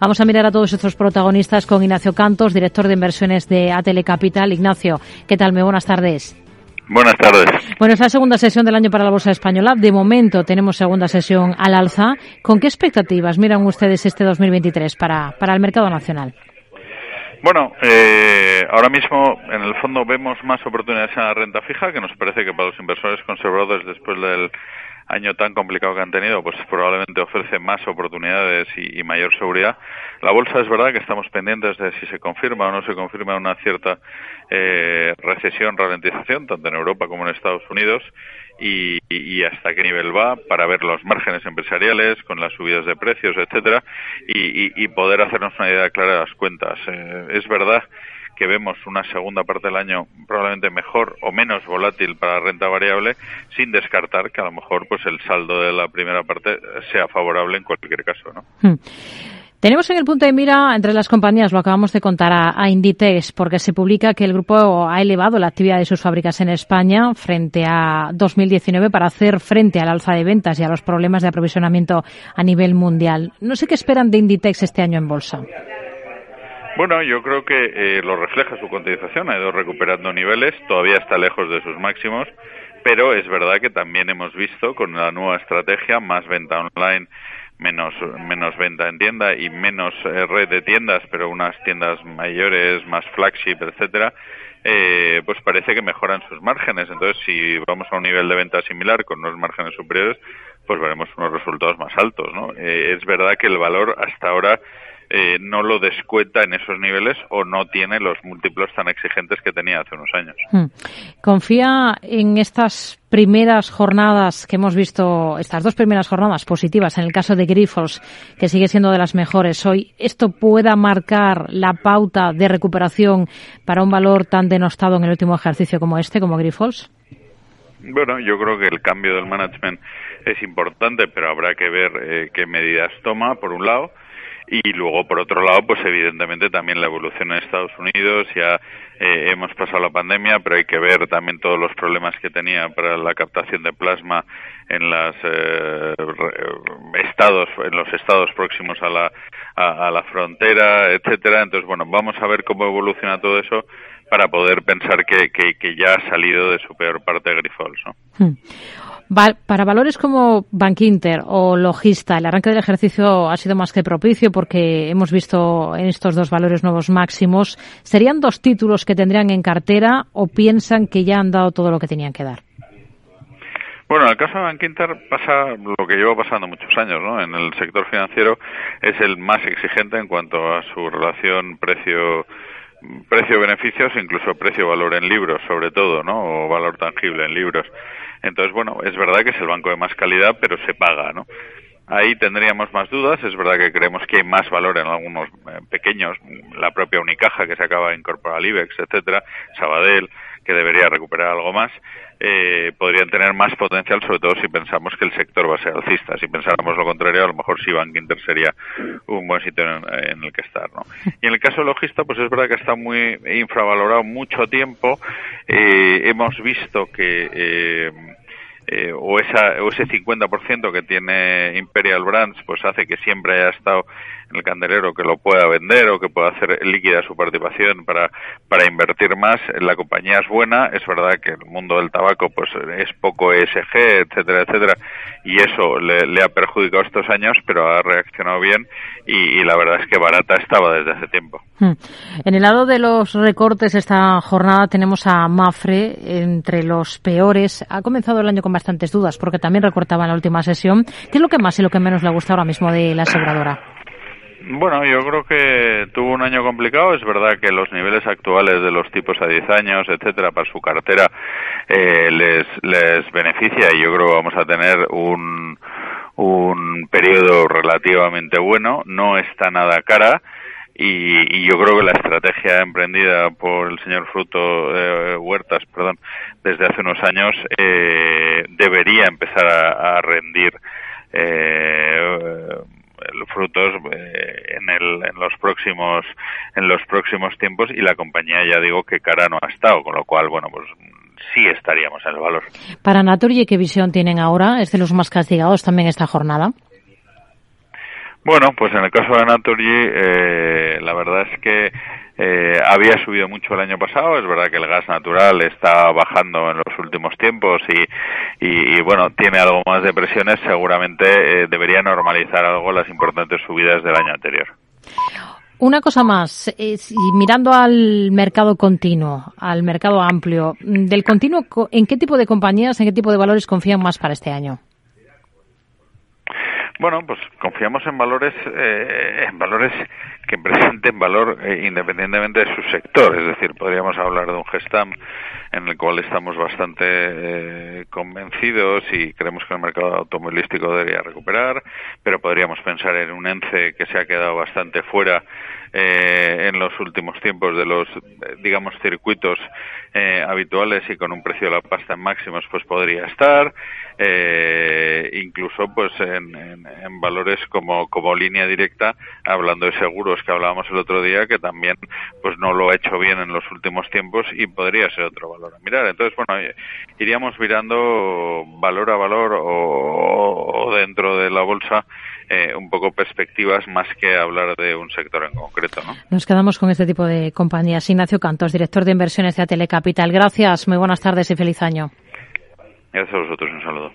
Vamos a mirar a todos estos protagonistas con Ignacio Cantos, director de inversiones de Atele Capital. Ignacio, ¿qué tal? Muy buenas tardes. Buenas tardes. Bueno, es la segunda sesión del año para la Bolsa Española. De momento tenemos segunda sesión al alza. ¿Con qué expectativas miran ustedes este 2023 para, para el mercado nacional? Bueno, eh, ahora mismo en el fondo vemos más oportunidades en la renta fija, que nos parece que para los inversores conservadores después del año tan complicado que han tenido, pues probablemente ofrece más oportunidades y, mayor seguridad. La bolsa es verdad que estamos pendientes de si se confirma o no se confirma una cierta eh, recesión, ralentización, tanto en Europa como en Estados Unidos, y, hasta qué nivel va para ver los márgenes empresariales con las subidas de precios, etcétera, y, poder hacernos una idea clara de las cuentas. Eh, es verdad que vemos una segunda parte del año probablemente mejor o menos volátil para la renta variable, sin descartar que a lo mejor pues el saldo de la primera parte sea favorable en cualquier caso, ¿no? Hmm. Tenemos en el punto de mira entre las compañías, lo acabamos de contar a, Inditex, porque se publica que el grupo ha elevado la actividad de sus fábricas en España frente a 2019 para hacer frente al alza de ventas y a los problemas de aprovisionamiento a nivel mundial. No sé qué esperan de Inditex este año en bolsa. Bueno, yo creo que eh, lo refleja su cotización, ha ido recuperando niveles, todavía está lejos de sus máximos, pero es verdad que también hemos visto con la nueva estrategia más venta online, menos menos venta en tienda y menos eh, red de tiendas, pero unas tiendas mayores, más flagship, etcétera, eh, pues parece que mejoran sus márgenes. Entonces, si vamos a un nivel de venta similar con unos márgenes superiores, pues veremos unos resultados más altos, ¿no? es verdad que el valor hasta ahora eh, no lo descuenta en esos niveles o no tiene los múltiplos tan exigentes que tenía hace unos años. Hmm. ¿Confía en estas primeras jornadas que hemos visto, estas dos primeras jornadas positivas en el caso de Grifols, que sigue siendo de las mejores hoy, esto pueda marcar la pauta de recuperación para un valor tan denostado en el último ejercicio como este, como Grifols? Bueno, yo creo que el cambio del management es importante, pero habrá que ver eh, qué medidas toma, por un lado y luego por otro lado pues evidentemente también la evolución en Estados Unidos ya eh, hemos pasado la pandemia pero hay que ver también todos los problemas que tenía para la captación de plasma en los eh, estados en los estados próximos a la a, la frontera etcétera entonces bueno vamos a ver cómo evoluciona todo eso para poder pensar que, que, ya ha salido de su peor parte Grifols ¿no? Hmm para valores como Bankinter o Logista, el arranque del ejercicio ha sido más que propicio porque hemos visto en estos dos valores nuevos máximos. ¿Serían dos títulos que tendrían en cartera o piensan que ya han dado todo lo que tenían que dar? Bueno, en el caso de Bankinter pasa lo que lleva pasando muchos años, ¿no? En el sector financiero es el más exigente en cuanto a su relación precio precio-beneficios, incluso precio-valor en libros, sobre todo, ¿no? O valor tangible en libros. Entonces, bueno, es verdad que es el banco de más calidad, pero se paga, ¿no? Ahí tendríamos más dudas. Es verdad que creemos que hay más valor en algunos eh, pequeños, la propia Unicaja que se acaba de incorporar al IBEX, etcétera, Sabadell, que debería recuperar algo más, eh, podrían tener más potencial, sobre todo si pensamos que el sector va a ser alcista. Si pensáramos lo contrario, a lo mejor sí Bank Inter sería un buen sitio en, el que estar. ¿no? Y en el caso logista, pues es verdad que está muy infravalorado mucho tiempo. Eh, hemos visto que eh, eh, o, esa, o ese 50% que tiene Imperial Brands, pues hace que siempre haya estado en el candelero que lo pueda vender o que pueda hacer líquida su participación para, para más. La compañía es buena, es verdad que el mundo del tabaco pues es poco ESG, etcétera, etcétera, y eso le, ha perjudicado estos años, pero ha reaccionado bien y, la verdad es que barata estaba desde hace tiempo. Hmm. En el lado de los recortes esta jornada tenemos a Mafre entre los peores. Ha comenzado el año con bastantes dudas porque también recortaba en la última sesión. ¿Qué es lo que más y lo que menos le gusta ahora mismo de la aseguradora? Bueno, yo creo que tuvo un año complicado. Es verdad que los niveles actuales de los tipos a 10 años, etcétera, para su cartera eh, les, les beneficia y yo creo que vamos a tener un, un periodo relativamente bueno. No está nada cara. Y, yo creo que la estrategia emprendida por el señor Fruto eh, Huertas, perdón, desde hace unos años eh, debería empezar a, a rendir eh, los frutos eh, en, el, en los próximos en los próximos tiempos y la compañía ya digo que cara no ha estado con lo cual bueno pues sí estaríamos en el valor para Naturgy qué visión tienen ahora es de los más castigados también esta jornada Bueno, pues en el caso de Naturgy, eh, la verdad es que eh, había subido mucho el año pasado. Es verdad que el gas natural está bajando en los últimos tiempos y, y, bueno, tiene algo más de presiones. Seguramente eh, debería normalizar algo las importantes subidas del año anterior. Una cosa más, mirando al mercado continuo, al mercado amplio, del continuo, ¿en qué tipo de compañías, en qué tipo de valores confían más para este año? Bueno, pues confiamos en valores, eh, en valores que presenten valor eh, independientemente de su sector. Es decir, podríamos hablar de un Gestam en el cual estamos bastante eh, convencidos y creemos que el mercado automovilístico debería recuperar, pero podríamos pensar en un ENCE que se ha quedado bastante fuera eh, en los últimos tiempos de los, digamos, circuitos eh, habituales y con un precio de la pasta en máximos, pues podría estar. Eh, incluso pues en, en, valores como, como línea directa, hablando de seguros que hablábamos el otro día, que también pues no lo ha hecho bien en los últimos tiempos y podría ser otro valor a mirar. Entonces, bueno, iríamos mirando valor a valor o dentro de la bolsa eh, un poco perspectivas más que hablar de un sector en concreto. ¿no? Nos quedamos con este tipo de compañías. Ignacio Cantos, director de inversiones de Telecapital. Gracias, muy buenas tardes y feliz año. Gracias a vosotros, un saludo.